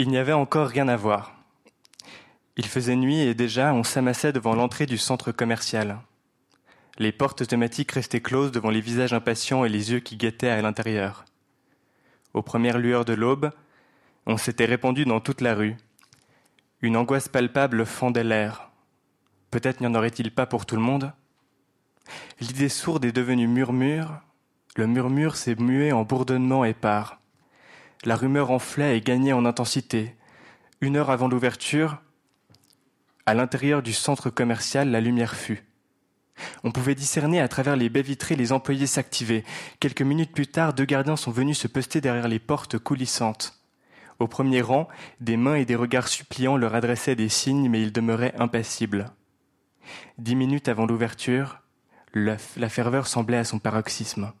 Il n'y avait encore rien à voir. Il faisait nuit et déjà on s'amassait devant l'entrée du centre commercial. Les portes automatiques restaient closes devant les visages impatients et les yeux qui guettaient à l'intérieur. Aux premières lueurs de l'aube, on s'était répandu dans toute la rue. Une angoisse palpable fendait l'air. Peut-être n'y en aurait-il pas pour tout le monde? L'idée sourde est devenue murmure, le murmure s'est mué en bourdonnement épars. La rumeur enflait et gagnait en intensité. Une heure avant l'ouverture, à l'intérieur du centre commercial, la lumière fut. On pouvait discerner à travers les baies vitrées les employés s'activer. Quelques minutes plus tard, deux gardiens sont venus se poster derrière les portes coulissantes. Au premier rang, des mains et des regards suppliants leur adressaient des signes, mais ils demeuraient impassibles. Dix minutes avant l'ouverture, la, ferveur semblait à son paroxysme.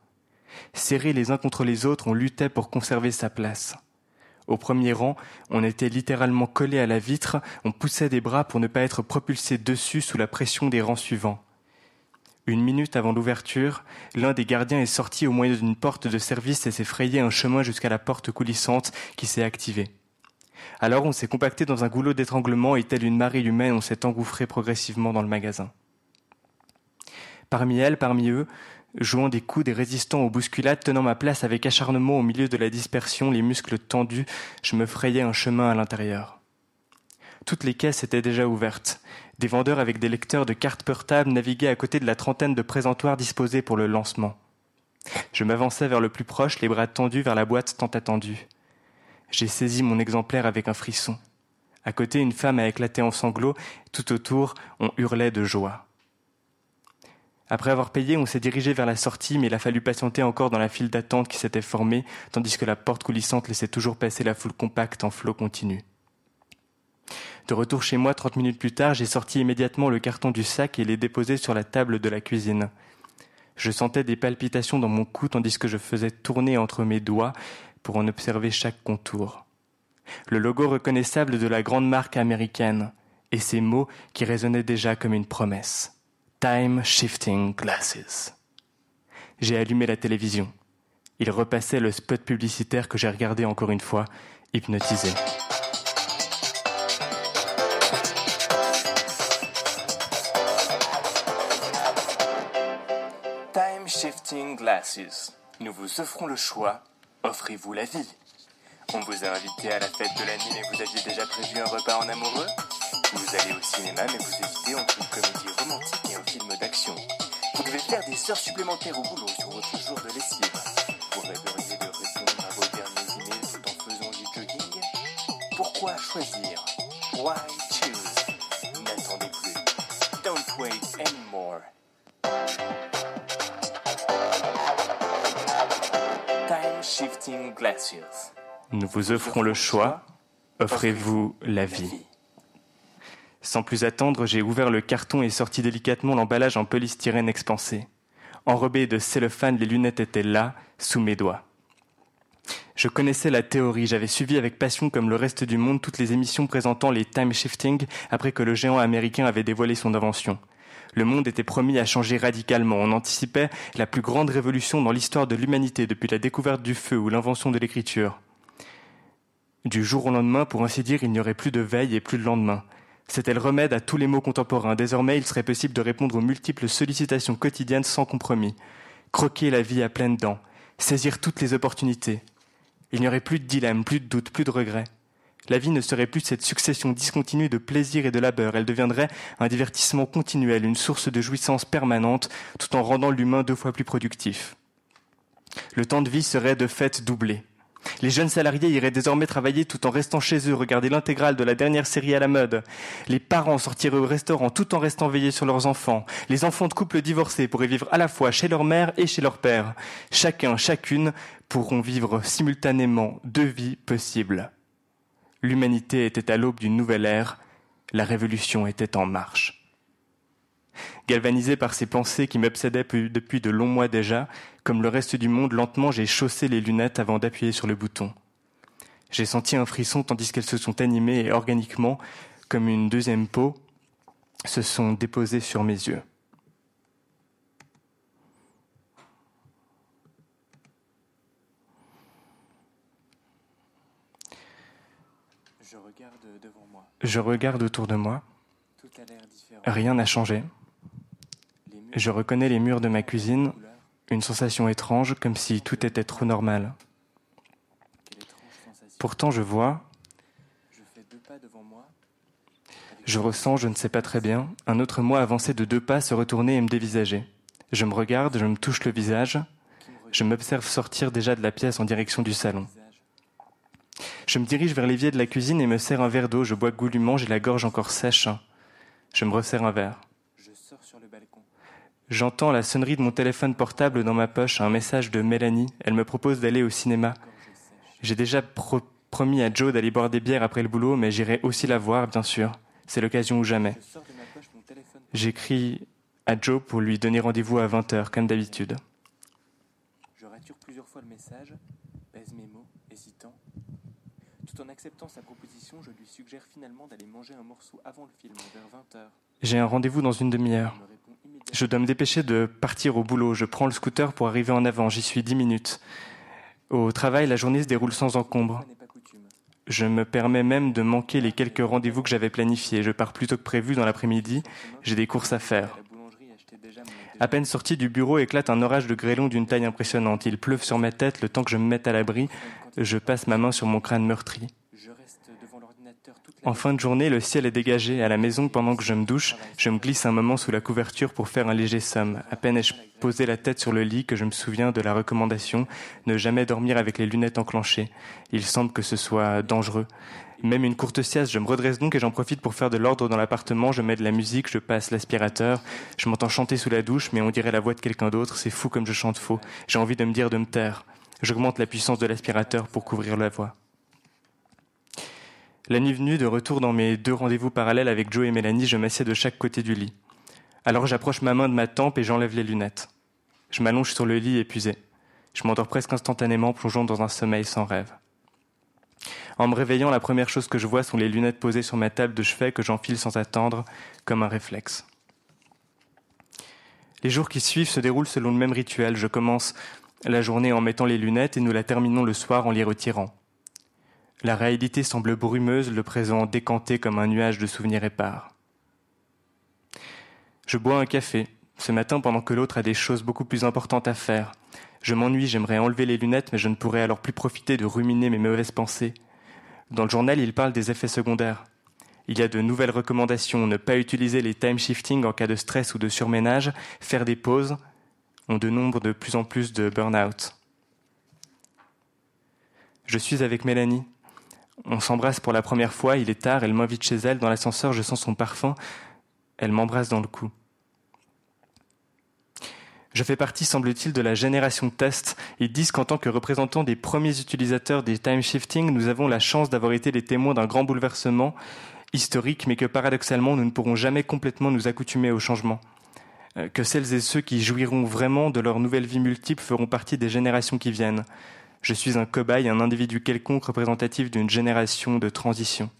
Serrés les uns contre les autres, on luttait pour conserver sa place. Au premier rang, on était littéralement collé à la vitre, on poussait des bras pour ne pas être propulsé dessus sous la pression des rangs suivants. Une minute avant l'ouverture, l'un des gardiens est sorti au moyen d'une porte de service et s'est frayé un chemin jusqu'à la porte coulissante qui s'est activée. Alors on s'est compacté dans un goulot d'étranglement et telle une marée humaine on s'est engouffré progressivement dans le magasin. Parmi elles, parmi eux, jouant des coups des résistants aux bousculades, tenant ma place avec acharnement au milieu de la dispersion, les muscles tendus, je me frayais un chemin à l'intérieur. Toutes les caisses étaient déjà ouvertes. Des vendeurs avec des lecteurs de cartes portables naviguaient à côté de la trentaine de présentoirs disposés pour le lancement. Je m'avançais vers le plus proche, les bras tendus vers la boîte tant attendue. J'ai saisi mon exemplaire avec un frisson. À côté, une femme a éclaté en sanglots, tout autour, on hurlait de joie. Après avoir payé, on s'est dirigé vers la sortie, mais il a fallu patienter encore dans la file d'attente qui s'était formée, tandis que la porte coulissante laissait toujours passer la foule compacte en flot continu. De retour chez moi, trente minutes plus tard, j'ai sorti immédiatement le carton du sac et l'ai déposé sur la table de la cuisine. Je sentais des palpitations dans mon cou tandis que je faisais tourner entre mes doigts pour en observer chaque contour. Le logo reconnaissable de la grande marque américaine et ces mots qui résonnaient déjà comme une promesse. Time Shifting Glasses. J'ai allumé la télévision. Il repassait le spot publicitaire que j'ai regardé encore une fois, hypnotisé. Time Shifting Glasses. Nous vous offrons le choix. Offrez-vous la vie. On vous a invité à la fête de l'année mais vous aviez déjà prévu un repas en amoureux? Vous allez au cinéma mais vous hésitez entre une comédie romantique faire des heures supplémentaires au boulot sur votre jour de lessive. Vous rêveriez de répondre à vos derniers emails tout en faisant du jogging? Pourquoi choisir Why choose N'attendez plus. Don't wait anymore. Time Shifting Glasses. Nous vous offrons le choix. Offrez-vous la vie. Sans plus attendre, j'ai ouvert le carton et sorti délicatement l'emballage en polystyrène expansé. Enrobé de cellophane, les lunettes étaient là, sous mes doigts. Je connaissais la théorie, j'avais suivi avec passion comme le reste du monde toutes les émissions présentant les time shifting après que le géant américain avait dévoilé son invention. Le monde était promis à changer radicalement. On anticipait la plus grande révolution dans l'histoire de l'humanité depuis la découverte du feu ou l'invention de l'écriture. Du jour au lendemain, pour ainsi dire, il n'y aurait plus de veille et plus de lendemain. C'était le remède à tous les maux contemporains. Désormais, il serait possible de répondre aux multiples sollicitations quotidiennes sans compromis. Croquer la vie à pleines dents. Saisir toutes les opportunités. Il n'y aurait plus de dilemme, plus de doute, plus de regrets. La vie ne serait plus cette succession discontinue de plaisir et de labeur. Elle deviendrait un divertissement continuel, une source de jouissance permanente, tout en rendant l'humain deux fois plus productif. Le temps de vie serait de fait doublé. Les jeunes salariés iraient désormais travailler tout en restant chez eux, regarder l'intégrale de la dernière série à la mode. Les parents sortiraient au restaurant tout en restant veillés sur leurs enfants. Les enfants de couples divorcés pourraient vivre à la fois chez leur mère et chez leur père. Chacun, chacune pourront vivre simultanément deux vies possibles. L'humanité était à l'aube d'une nouvelle ère, la révolution était en marche. Galvanisé par ces pensées qui m'obsédaient depuis de longs mois déjà, comme le reste du monde, lentement j'ai chaussé les lunettes avant d'appuyer sur le bouton. J'ai senti un frisson tandis qu'elles se sont animées et organiquement, comme une deuxième peau, se sont déposées sur mes yeux. Je regarde autour de moi. Rien n'a changé. Je reconnais les murs de ma cuisine, une sensation étrange, comme si tout était trop normal. Pourtant, je vois, je ressens, je ne sais pas très bien, un autre moi avancer de deux pas, se retourner et me dévisager. Je me regarde, je me touche le visage, je m'observe sortir déjà de la pièce en direction du salon. Je me dirige vers l'évier de la cuisine et me sers un verre d'eau. Je bois goulûment, j'ai la gorge encore sèche. Je me resserre un verre. J'entends la sonnerie de mon téléphone portable dans ma poche, un message de Mélanie. Elle me propose d'aller au cinéma. J'ai déjà promis à Joe d'aller boire des bières après le boulot, mais j'irai aussi la voir, bien sûr. C'est l'occasion ou jamais. J'écris à Joe pour lui donner rendez-vous à 20h, comme d'habitude. Je rature plusieurs fois le message, pèse mes mots, hésitant. Tout en acceptant sa proposition, je lui suggère finalement d'aller manger un morceau avant le film, vers 20h. J'ai un rendez-vous dans une demi-heure. Je dois me dépêcher de partir au boulot. Je prends le scooter pour arriver en avant. J'y suis dix minutes. Au travail, la journée se déroule sans encombre. Je me permets même de manquer les quelques rendez-vous que j'avais planifiés. Je pars plus tôt que prévu dans l'après-midi. J'ai des courses à faire. À peine sorti du bureau, éclate un orage de grêlons d'une taille impressionnante. Il pleuve sur ma tête le temps que je me mette à l'abri. Je passe ma main sur mon crâne meurtri. En fin de journée, le ciel est dégagé. À la maison, pendant que je me douche, je me glisse un moment sous la couverture pour faire un léger somme. À peine ai-je posé la tête sur le lit que je me souviens de la recommandation ne jamais dormir avec les lunettes enclenchées. Il semble que ce soit dangereux. Même une courte sieste, je me redresse donc et j'en profite pour faire de l'ordre dans l'appartement. Je mets de la musique, je passe l'aspirateur. Je m'entends chanter sous la douche, mais on dirait la voix de quelqu'un d'autre. C'est fou comme je chante faux. J'ai envie de me dire de me taire. J'augmente la puissance de l'aspirateur pour couvrir la voix. La nuit venue, de retour dans mes deux rendez-vous parallèles avec Joe et Mélanie, je m'assieds de chaque côté du lit. Alors j'approche ma main de ma tempe et j'enlève les lunettes. Je m'allonge sur le lit épuisé. Je m'endors presque instantanément, plongeant dans un sommeil sans rêve. En me réveillant, la première chose que je vois sont les lunettes posées sur ma table de chevet que j'enfile sans attendre, comme un réflexe. Les jours qui suivent se déroulent selon le même rituel. Je commence la journée en mettant les lunettes et nous la terminons le soir en les retirant. La réalité semble brumeuse, le présent décanté comme un nuage de souvenirs épars. Je bois un café, ce matin pendant que l'autre a des choses beaucoup plus importantes à faire. Je m'ennuie, j'aimerais enlever les lunettes, mais je ne pourrais alors plus profiter de ruminer mes mauvaises pensées. Dans le journal, il parle des effets secondaires. Il y a de nouvelles recommandations, ne pas utiliser les time shifting en cas de stress ou de surménage, faire des pauses, on dénombre de plus en plus de burn-out. Je suis avec Mélanie, on s'embrasse pour la première fois, il est tard, elle m'invite chez elle, dans l'ascenseur, je sens son parfum, elle m'embrasse dans le cou. Je fais partie, semble-t-il, de la génération test. Ils disent qu'en tant que représentants des premiers utilisateurs des time shifting, nous avons la chance d'avoir été les témoins d'un grand bouleversement historique, mais que paradoxalement, nous ne pourrons jamais complètement nous accoutumer au changement. Euh, que celles et ceux qui jouiront vraiment de leur nouvelle vie multiple feront partie des générations qui viennent. Je suis un cobaye, un individu quelconque représentatif d'une génération de transition.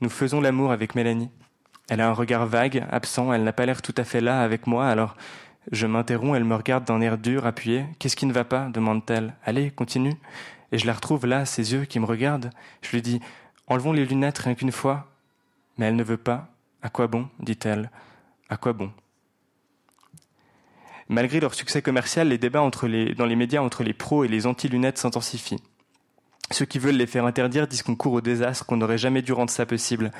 Nous faisons l'amour avec Mélanie. Elle a un regard vague, absent, elle n'a pas l'air tout à fait là avec moi, alors je m'interromps, elle me regarde d'un air dur, appuyé. Qu'est-ce qui ne va pas? demande-t-elle. Allez, continue. Et je la retrouve là, ses yeux qui me regardent. Je lui dis Enlevons les lunettes rien qu'une fois. Mais elle ne veut pas. À quoi bon? dit-elle. À quoi bon? Malgré leur succès commercial, les débats dans les médias entre les pros et les anti-lunettes s'intensifient. Ceux qui veulent les faire interdire disent qu'on court au désastre, qu'on n'aurait jamais dû rendre ça possible.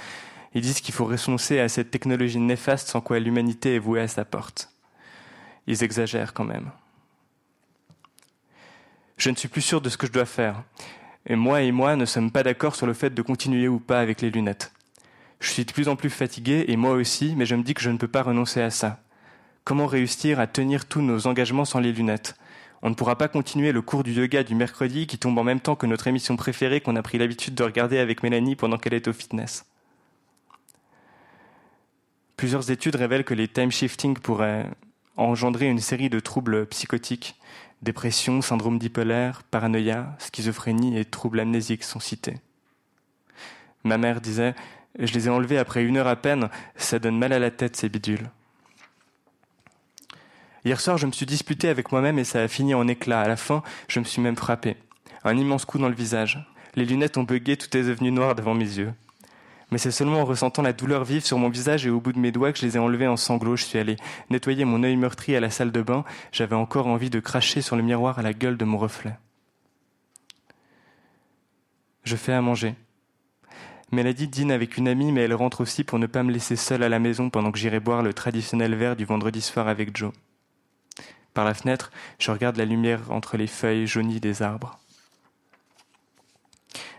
Ils disent qu'il faut renoncer à cette technologie néfaste sans quoi l'humanité est vouée à sa porte. Ils exagèrent quand même. Je ne suis plus sûr de ce que je dois faire. Et moi et moi ne sommes pas d'accord sur le fait de continuer ou pas avec les lunettes. Je suis de plus en plus fatigué, et moi aussi, mais je me dis que je ne peux pas renoncer à ça. Comment réussir à tenir tous nos engagements sans les lunettes On ne pourra pas continuer le cours du yoga du mercredi qui tombe en même temps que notre émission préférée qu'on a pris l'habitude de regarder avec Mélanie pendant qu'elle est au fitness. Plusieurs études révèlent que les time shifting pourraient engendrer une série de troubles psychotiques. Dépression, syndrome dipolaire, paranoïa, schizophrénie et troubles amnésiques sont cités. Ma mère disait Je les ai enlevés après une heure à peine, ça donne mal à la tête ces bidules. Hier soir, je me suis disputé avec moi-même et ça a fini en éclat. À la fin, je me suis même frappé. Un immense coup dans le visage. Les lunettes ont bugué, tout est devenu noir devant mes yeux. Mais c'est seulement en ressentant la douleur vive sur mon visage et au bout de mes doigts que je les ai enlevés en sanglots. Je suis allé nettoyer mon œil meurtri à la salle de bain. J'avais encore envie de cracher sur le miroir à la gueule de mon reflet. Je fais à manger. Mélodie dîne avec une amie, mais elle rentre aussi pour ne pas me laisser seule à la maison pendant que j'irai boire le traditionnel verre du vendredi soir avec Joe. Par la fenêtre, je regarde la lumière entre les feuilles jaunies des arbres.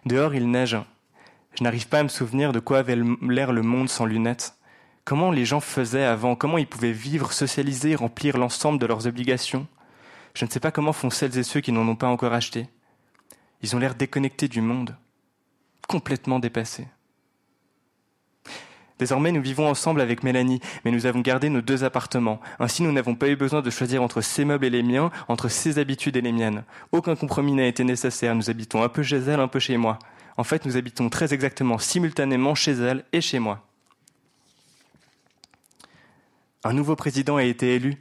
Dehors, il neige. Je n'arrive pas à me souvenir de quoi avait l'air le monde sans lunettes. Comment les gens faisaient avant, comment ils pouvaient vivre, socialiser, remplir l'ensemble de leurs obligations? Je ne sais pas comment font celles et ceux qui n'en ont pas encore acheté. Ils ont l'air déconnectés du monde, complètement dépassés. Désormais, nous vivons ensemble avec Mélanie, mais nous avons gardé nos deux appartements. Ainsi, nous n'avons pas eu besoin de choisir entre ses meubles et les miens, entre ses habitudes et les miennes. Aucun compromis n'a été nécessaire. Nous habitons un peu chez elle, un peu chez moi. En fait, nous habitons très exactement simultanément chez elle et chez moi. Un nouveau président a été élu.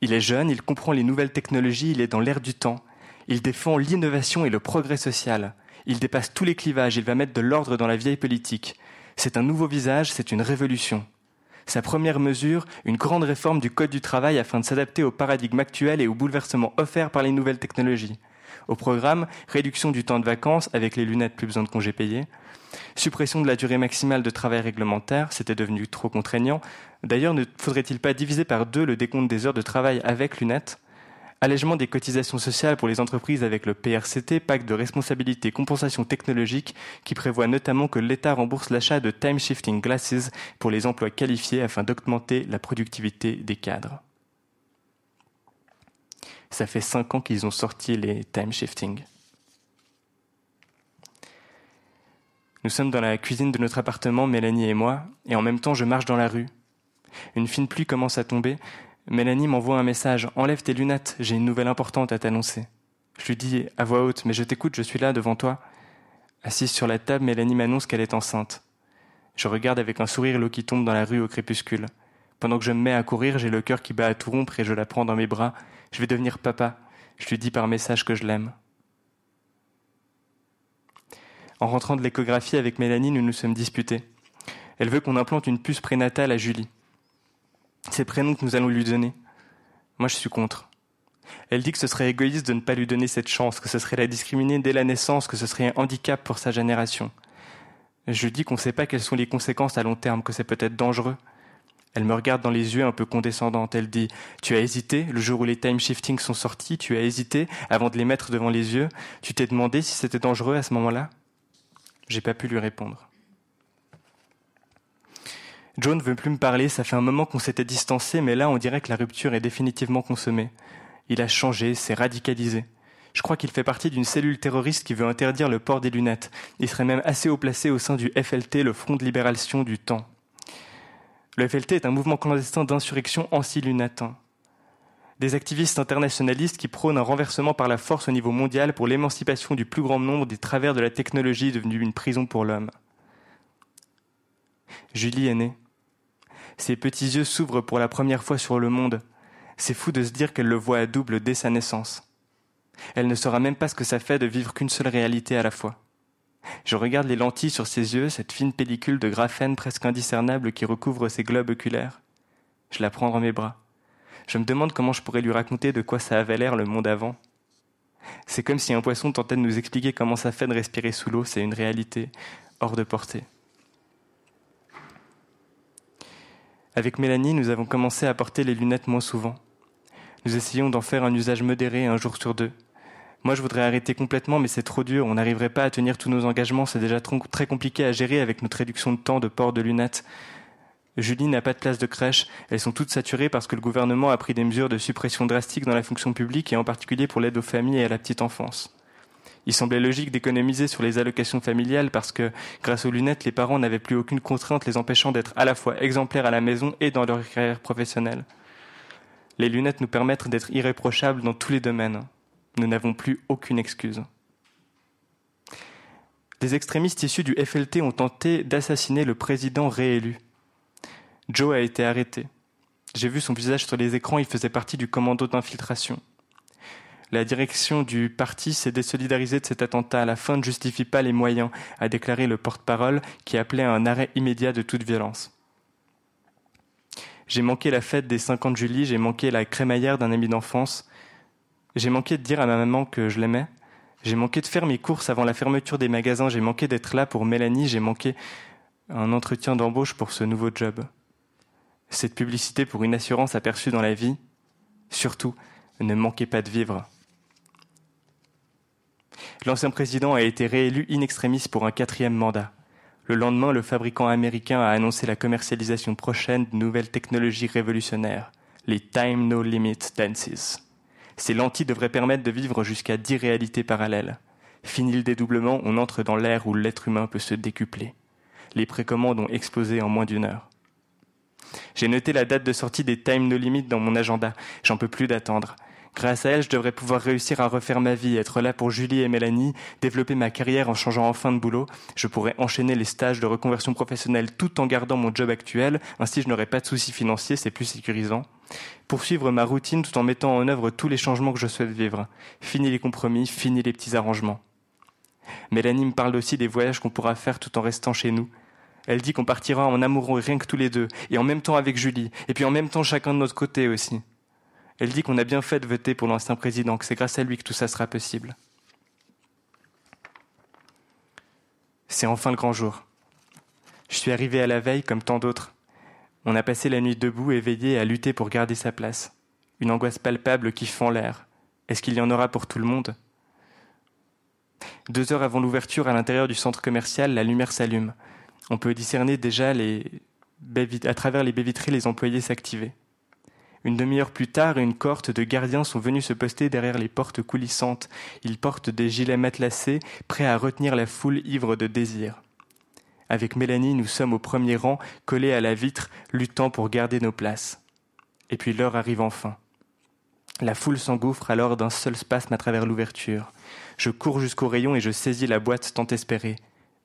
Il est jeune, il comprend les nouvelles technologies, il est dans l'air du temps. Il défend l'innovation et le progrès social. Il dépasse tous les clivages, il va mettre de l'ordre dans la vieille politique. C'est un nouveau visage, c'est une révolution. Sa première mesure, une grande réforme du Code du travail afin de s'adapter au paradigme actuel et aux bouleversements offerts par les nouvelles technologies. Au programme, réduction du temps de vacances avec les lunettes plus besoin de congés payés, suppression de la durée maximale de travail réglementaire, c'était devenu trop contraignant. D'ailleurs, ne faudrait-il pas diviser par deux le décompte des heures de travail avec lunettes? Allègement des cotisations sociales pour les entreprises avec le PRCT, pacte de responsabilité compensation technologique, qui prévoit notamment que l'État rembourse l'achat de time shifting glasses pour les emplois qualifiés afin d'augmenter la productivité des cadres. Ça fait cinq ans qu'ils ont sorti les time shifting. Nous sommes dans la cuisine de notre appartement, Mélanie et moi, et en même temps je marche dans la rue. Une fine pluie commence à tomber, Mélanie m'envoie un message. Enlève tes lunettes, j'ai une nouvelle importante à t'annoncer. Je lui dis à voix haute, mais je t'écoute, je suis là devant toi. Assise sur la table, Mélanie m'annonce qu'elle est enceinte. Je regarde avec un sourire l'eau qui tombe dans la rue au crépuscule. Pendant que je me mets à courir, j'ai le cœur qui bat à tout rompre et je la prends dans mes bras. Je vais devenir papa. Je lui dis par message que je l'aime. En rentrant de l'échographie avec Mélanie, nous nous sommes disputés. Elle veut qu'on implante une puce prénatale à Julie. C'est le prénom que nous allons lui donner. Moi, je suis contre. Elle dit que ce serait égoïste de ne pas lui donner cette chance, que ce serait la discriminer dès la naissance, que ce serait un handicap pour sa génération. Je dis qu'on ne sait pas quelles sont les conséquences à long terme, que c'est peut-être dangereux. Elle me regarde dans les yeux un peu condescendante. Elle dit Tu as hésité le jour où les time shifting sont sortis, tu as hésité avant de les mettre devant les yeux. Tu t'es demandé si c'était dangereux à ce moment-là? J'ai pas pu lui répondre. Joe ne veut plus me parler, ça fait un moment qu'on s'était distancé, mais là on dirait que la rupture est définitivement consommée. Il a changé, s'est radicalisé. Je crois qu'il fait partie d'une cellule terroriste qui veut interdire le port des lunettes. Il serait même assez haut placé au sein du FLT, le Front de Libération du Temps. Le FLT est un mouvement clandestin d'insurrection anti-lunettes. Des activistes internationalistes qui prônent un renversement par la force au niveau mondial pour l'émancipation du plus grand nombre des travers de la technologie devenue une prison pour l'homme. Julie est née. Ses petits yeux s'ouvrent pour la première fois sur le monde. C'est fou de se dire qu'elle le voit à double dès sa naissance. Elle ne saura même pas ce que ça fait de vivre qu'une seule réalité à la fois. Je regarde les lentilles sur ses yeux, cette fine pellicule de graphène presque indiscernable qui recouvre ses globes oculaires. Je la prends dans mes bras. Je me demande comment je pourrais lui raconter de quoi ça avait l'air le monde avant. C'est comme si un poisson tentait de nous expliquer comment ça fait de respirer sous l'eau, c'est une réalité hors de portée. Avec Mélanie, nous avons commencé à porter les lunettes moins souvent. Nous essayons d'en faire un usage modéré un jour sur deux. Moi, je voudrais arrêter complètement, mais c'est trop dur. On n'arriverait pas à tenir tous nos engagements. C'est déjà très compliqué à gérer avec notre réduction de temps de port de lunettes. Julie n'a pas de place de crèche. Elles sont toutes saturées parce que le gouvernement a pris des mesures de suppression drastiques dans la fonction publique et en particulier pour l'aide aux familles et à la petite enfance. Il semblait logique d'économiser sur les allocations familiales parce que, grâce aux lunettes, les parents n'avaient plus aucune contrainte les empêchant d'être à la fois exemplaires à la maison et dans leur carrière professionnelle. Les lunettes nous permettent d'être irréprochables dans tous les domaines. Nous n'avons plus aucune excuse. Des extrémistes issus du FLT ont tenté d'assassiner le président réélu. Joe a été arrêté. J'ai vu son visage sur les écrans, il faisait partie du commando d'infiltration. La direction du parti s'est désolidarisée de cet attentat. La fin ne justifie pas les moyens, a déclaré le porte-parole qui appelait à un arrêt immédiat de toute violence. J'ai manqué la fête des 50 juillet, j'ai manqué la crémaillère d'un ami d'enfance. J'ai manqué de dire à ma maman que je l'aimais. J'ai manqué de faire mes courses avant la fermeture des magasins. J'ai manqué d'être là pour Mélanie. J'ai manqué un entretien d'embauche pour ce nouveau job. Cette publicité pour une assurance aperçue dans la vie. Surtout, ne manquez pas de vivre. L'ancien président a été réélu in extremis pour un quatrième mandat. Le lendemain, le fabricant américain a annoncé la commercialisation prochaine de nouvelles technologies révolutionnaires, les Time No Limit Dances. Ces lentilles devraient permettre de vivre jusqu'à dix réalités parallèles. Fini le dédoublement, on entre dans l'ère où l'être humain peut se décupler. Les précommandes ont explosé en moins d'une heure. J'ai noté la date de sortie des Time No Limit dans mon agenda. J'en peux plus d'attendre. Grâce à elle, je devrais pouvoir réussir à refaire ma vie, être là pour Julie et Mélanie, développer ma carrière en changeant enfin de boulot. Je pourrais enchaîner les stages de reconversion professionnelle tout en gardant mon job actuel. Ainsi, je n'aurais pas de soucis financiers, c'est plus sécurisant. Poursuivre ma routine tout en mettant en œuvre tous les changements que je souhaite vivre. Fini les compromis, fini les petits arrangements. Mélanie me parle aussi des voyages qu'on pourra faire tout en restant chez nous. Elle dit qu'on partira en amoureux rien que tous les deux, et en même temps avec Julie, et puis en même temps chacun de notre côté aussi. Elle dit qu'on a bien fait de voter pour l'ancien président, que c'est grâce à lui que tout ça sera possible. C'est enfin le grand jour. Je suis arrivé à la veille comme tant d'autres. On a passé la nuit debout, éveillé à lutter pour garder sa place. Une angoisse palpable qui fend l'air. Est-ce qu'il y en aura pour tout le monde? Deux heures avant l'ouverture, à l'intérieur du centre commercial, la lumière s'allume. On peut discerner déjà les... à travers les baies vitrées les employés s'activer. Une demi-heure plus tard, une cohorte de gardiens sont venus se poster derrière les portes coulissantes. Ils portent des gilets matelassés, prêts à retenir la foule ivre de désir. Avec Mélanie, nous sommes au premier rang, collés à la vitre, luttant pour garder nos places. Et puis l'heure arrive enfin. La foule s'engouffre alors d'un seul spasme à travers l'ouverture. Je cours jusqu'au rayon et je saisis la boîte tant espérée.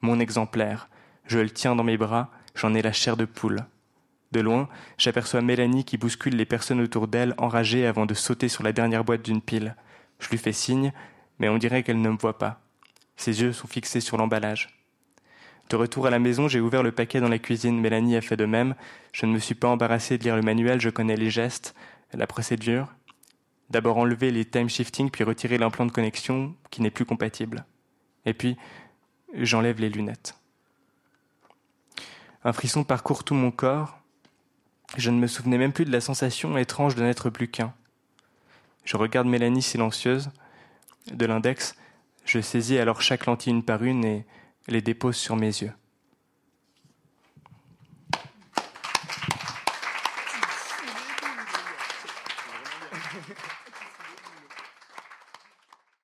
Mon exemplaire. Je le tiens dans mes bras, j'en ai la chair de poule. De loin, j'aperçois Mélanie qui bouscule les personnes autour d'elle, enragée avant de sauter sur la dernière boîte d'une pile. Je lui fais signe, mais on dirait qu'elle ne me voit pas. Ses yeux sont fixés sur l'emballage. De retour à la maison, j'ai ouvert le paquet dans la cuisine. Mélanie a fait de même. Je ne me suis pas embarrassé de lire le manuel, je connais les gestes, la procédure. D'abord enlever les time shifting, puis retirer l'implant de connexion qui n'est plus compatible. Et puis, j'enlève les lunettes. Un frisson parcourt tout mon corps, je ne me souvenais même plus de la sensation étrange de n'être plus qu'un. Je regarde Mélanie silencieuse. De l'index, je saisis alors chaque lentille une par une et les dépose sur mes yeux.